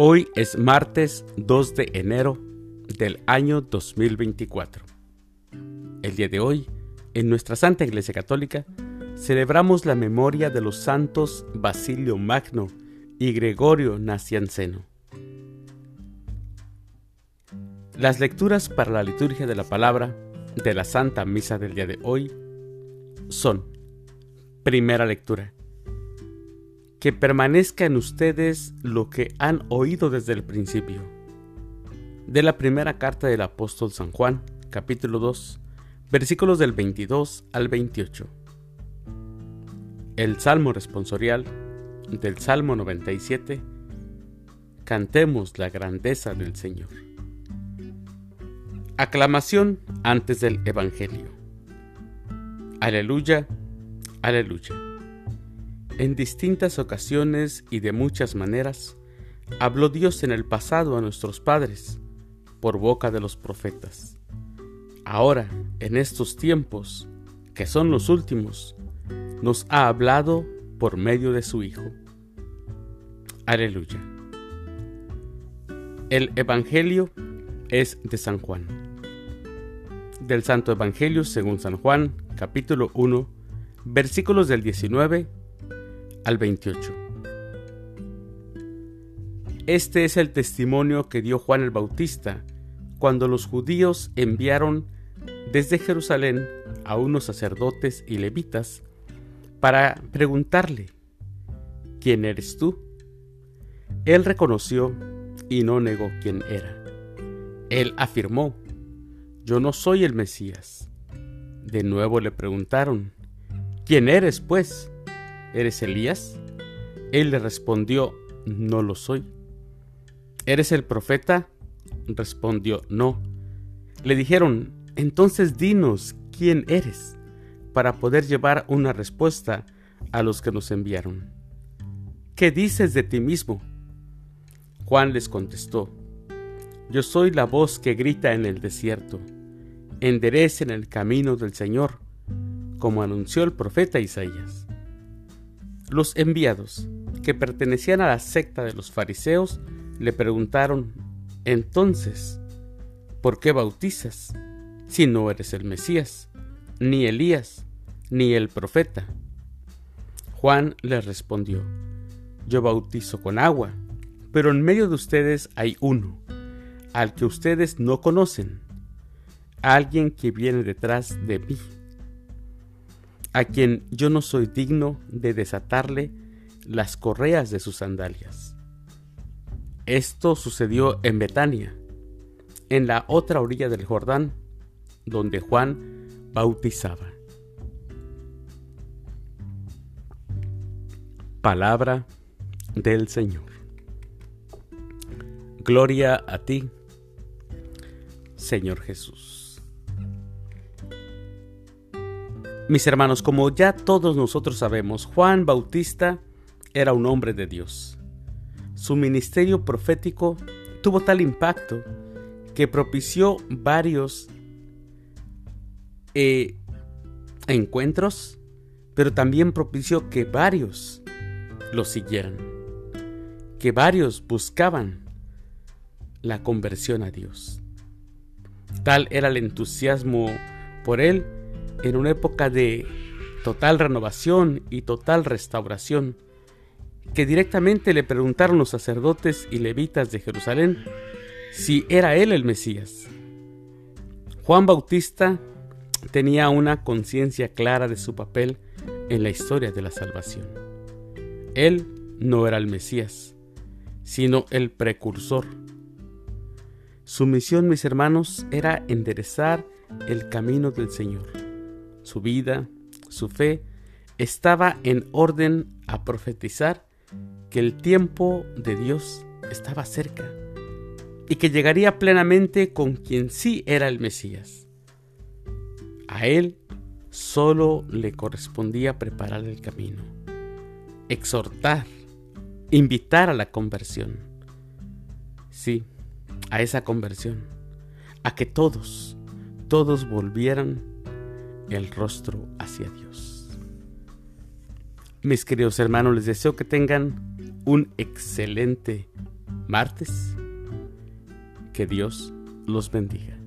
Hoy es martes 2 de enero del año 2024. El día de hoy, en nuestra Santa Iglesia Católica, celebramos la memoria de los santos Basilio Magno y Gregorio Nacianceno. Las lecturas para la liturgia de la palabra de la Santa Misa del día de hoy son, primera lectura, que permanezca en ustedes lo que han oído desde el principio. De la primera carta del apóstol San Juan, capítulo 2, versículos del 22 al 28. El Salmo responsorial del Salmo 97. Cantemos la grandeza del Señor. Aclamación antes del Evangelio. Aleluya, aleluya. En distintas ocasiones y de muchas maneras, habló Dios en el pasado a nuestros padres, por boca de los profetas. Ahora, en estos tiempos, que son los últimos, nos ha hablado por medio de su Hijo. Aleluya. El Evangelio es de San Juan. Del Santo Evangelio según San Juan, capítulo 1, versículos del 19 al 28. Este es el testimonio que dio Juan el Bautista cuando los judíos enviaron desde Jerusalén a unos sacerdotes y levitas para preguntarle, ¿quién eres tú? Él reconoció y no negó quién era. Él afirmó, yo no soy el Mesías. De nuevo le preguntaron, ¿quién eres pues? ¿Eres Elías? Él le respondió, no lo soy. ¿Eres el profeta? Respondió, no. Le dijeron, entonces dinos quién eres, para poder llevar una respuesta a los que nos enviaron. ¿Qué dices de ti mismo? Juan les contestó, yo soy la voz que grita en el desierto, enderecen el camino del Señor, como anunció el profeta Isaías. Los enviados, que pertenecían a la secta de los fariseos, le preguntaron, entonces, ¿por qué bautizas si no eres el Mesías, ni Elías, ni el profeta? Juan les respondió, yo bautizo con agua, pero en medio de ustedes hay uno, al que ustedes no conocen, alguien que viene detrás de mí a quien yo no soy digno de desatarle las correas de sus sandalias. Esto sucedió en Betania, en la otra orilla del Jordán, donde Juan bautizaba. Palabra del Señor. Gloria a ti, Señor Jesús. Mis hermanos, como ya todos nosotros sabemos, Juan Bautista era un hombre de Dios. Su ministerio profético tuvo tal impacto que propició varios eh, encuentros, pero también propició que varios lo siguieran, que varios buscaban la conversión a Dios. Tal era el entusiasmo por él en una época de total renovación y total restauración, que directamente le preguntaron los sacerdotes y levitas de Jerusalén si era él el Mesías. Juan Bautista tenía una conciencia clara de su papel en la historia de la salvación. Él no era el Mesías, sino el precursor. Su misión, mis hermanos, era enderezar el camino del Señor su vida, su fe, estaba en orden a profetizar que el tiempo de Dios estaba cerca y que llegaría plenamente con quien sí era el Mesías. A él solo le correspondía preparar el camino, exhortar, invitar a la conversión. Sí, a esa conversión, a que todos, todos volvieran el rostro hacia Dios. Mis queridos hermanos, les deseo que tengan un excelente martes. Que Dios los bendiga.